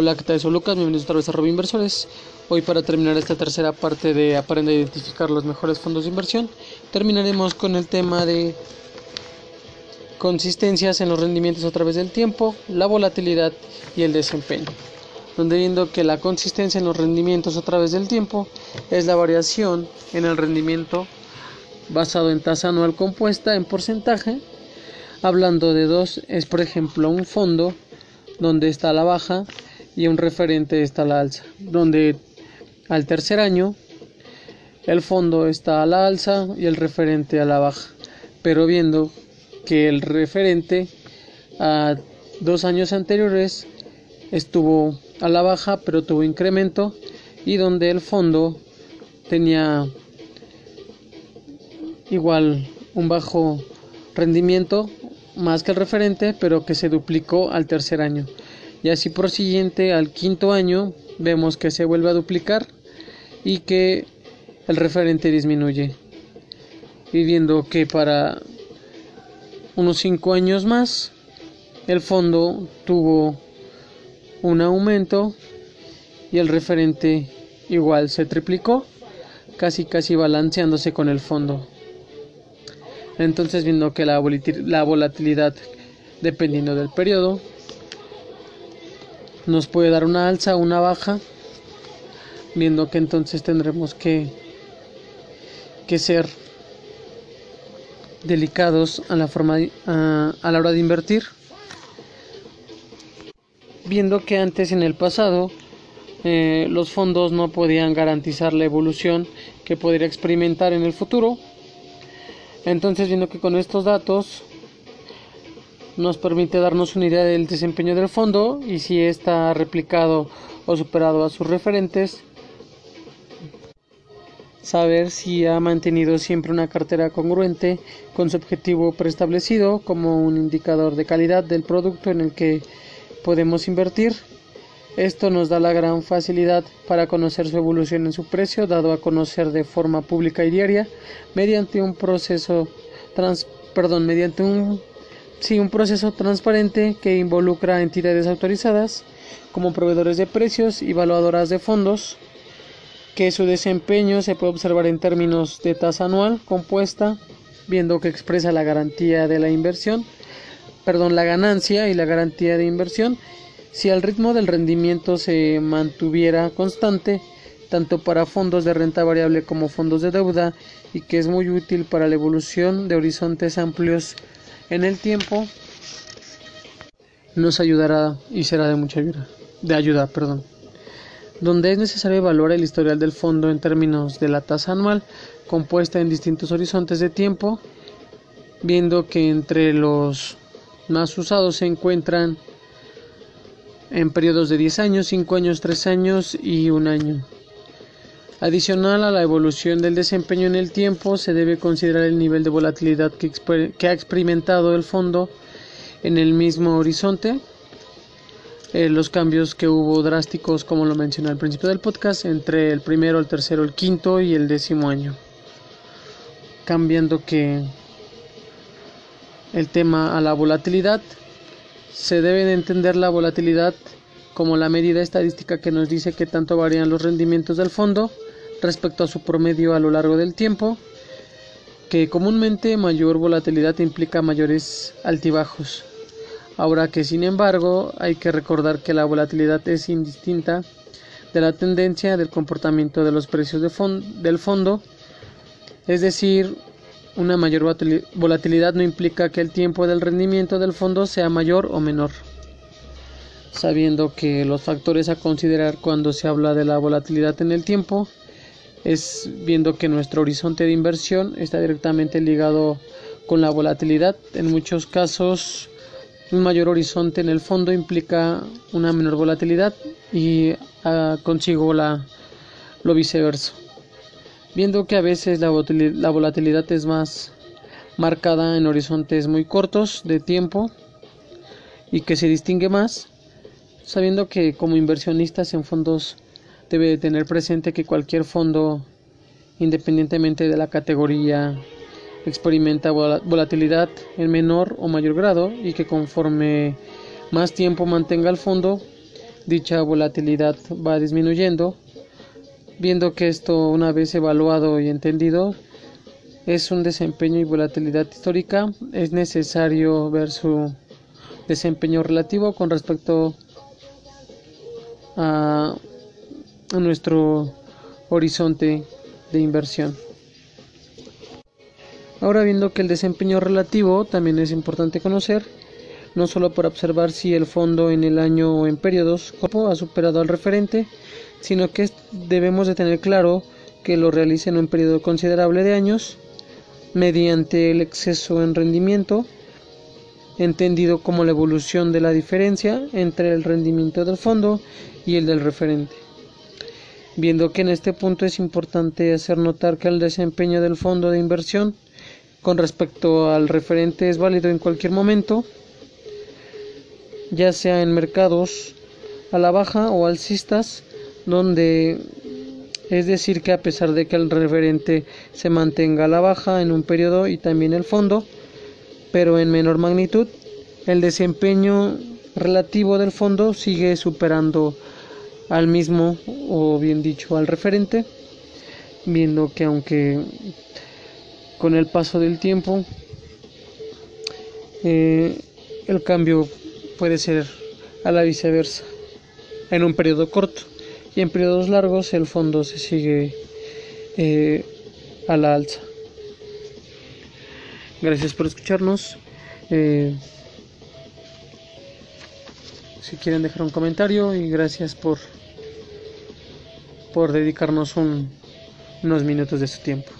Hola, ¿qué tal? Soy Lucas, bienvenidos otra vez a Robo Inversores. Hoy para terminar esta tercera parte de aprender a identificar los mejores fondos de inversión, terminaremos con el tema de consistencias en los rendimientos a través del tiempo, la volatilidad y el desempeño. Donde viendo que la consistencia en los rendimientos a través del tiempo es la variación en el rendimiento basado en tasa anual compuesta en porcentaje. Hablando de dos, es por ejemplo un fondo donde está la baja y un referente está a la alza, donde al tercer año el fondo está a la alza y el referente a la baja, pero viendo que el referente a dos años anteriores estuvo a la baja pero tuvo incremento y donde el fondo tenía igual un bajo rendimiento más que el referente pero que se duplicó al tercer año y así por siguiente al quinto año vemos que se vuelve a duplicar y que el referente disminuye y viendo que para unos cinco años más el fondo tuvo un aumento y el referente igual se triplicó casi casi balanceándose con el fondo. Entonces viendo que la volatilidad dependiendo del periodo nos puede dar una alza o una baja, viendo que entonces tendremos que, que ser delicados a la, forma, a, a la hora de invertir, viendo que antes en el pasado eh, los fondos no podían garantizar la evolución que podría experimentar en el futuro. Entonces, viendo que con estos datos nos permite darnos una idea del desempeño del fondo y si está replicado o superado a sus referentes, saber si ha mantenido siempre una cartera congruente con su objetivo preestablecido como un indicador de calidad del producto en el que podemos invertir. Esto nos da la gran facilidad para conocer su evolución en su precio, dado a conocer de forma pública y diaria mediante un proceso trans, perdón, mediante un Sí, un proceso transparente que involucra a entidades autorizadas como proveedores de precios y evaluadoras de fondos, que su desempeño se puede observar en términos de tasa anual compuesta, viendo que expresa la garantía de la inversión, perdón, la ganancia y la garantía de inversión, si el ritmo del rendimiento se mantuviera constante, tanto para fondos de renta variable como fondos de deuda, y que es muy útil para la evolución de horizontes amplios en el tiempo nos ayudará y será de mucha ayuda, de ayuda, perdón. Donde es necesario evaluar el historial del fondo en términos de la tasa anual compuesta en distintos horizontes de tiempo, viendo que entre los más usados se encuentran en periodos de 10 años, 5 años, 3 años y 1 año. Adicional a la evolución del desempeño en el tiempo, se debe considerar el nivel de volatilidad que, ha experimentado el fondo en el mismo horizonte, eh, los cambios que hubo drásticos, como lo mencioné al principio del podcast, entre el primero, el tercero, el quinto y el décimo año. Cambiando que el tema a la volatilidad, se debe de entender la volatilidad como la medida estadística que nos dice que tanto varían los rendimientos del fondo respecto a su promedio a lo largo del tiempo, que comúnmente mayor volatilidad implica mayores altibajos. Ahora que sin embargo hay que recordar que la volatilidad es indistinta de la tendencia del comportamiento de los precios de del fondo, es decir, una mayor volatilidad no implica que el tiempo del rendimiento del fondo sea mayor o menor. Sabiendo que los factores a considerar cuando se habla de la volatilidad en el tiempo es viendo que nuestro horizonte de inversión está directamente ligado con la volatilidad. En muchos casos, un mayor horizonte en el fondo implica una menor volatilidad y ah, consigo la, lo viceversa. Viendo que a veces la volatilidad es más marcada en horizontes muy cortos de tiempo y que se distingue más, sabiendo que como inversionistas en fondos debe tener presente que cualquier fondo, independientemente de la categoría, experimenta volatilidad en menor o mayor grado y que conforme más tiempo mantenga el fondo, dicha volatilidad va disminuyendo, viendo que esto una vez evaluado y entendido es un desempeño y volatilidad histórica, es necesario ver su desempeño relativo con respecto a, a nuestro horizonte de inversión. Ahora viendo que el desempeño relativo también es importante conocer, no solo por observar si el fondo en el año o en periodos ha superado al referente, sino que debemos de tener claro que lo realice en un periodo considerable de años mediante el exceso en rendimiento, entendido como la evolución de la diferencia entre el rendimiento del fondo y el del referente. Viendo que en este punto es importante hacer notar que el desempeño del fondo de inversión con respecto al referente es válido en cualquier momento, ya sea en mercados a la baja o alcistas, donde es decir que a pesar de que el referente se mantenga a la baja en un periodo y también el fondo, pero en menor magnitud, el desempeño relativo del fondo sigue superando al mismo o bien dicho al referente, viendo que aunque con el paso del tiempo eh, el cambio puede ser a la viceversa. En un periodo corto y en periodos largos el fondo se sigue eh, a la alza. Gracias por escucharnos. Eh, si quieren dejar un comentario y gracias por por dedicarnos unos minutos de su tiempo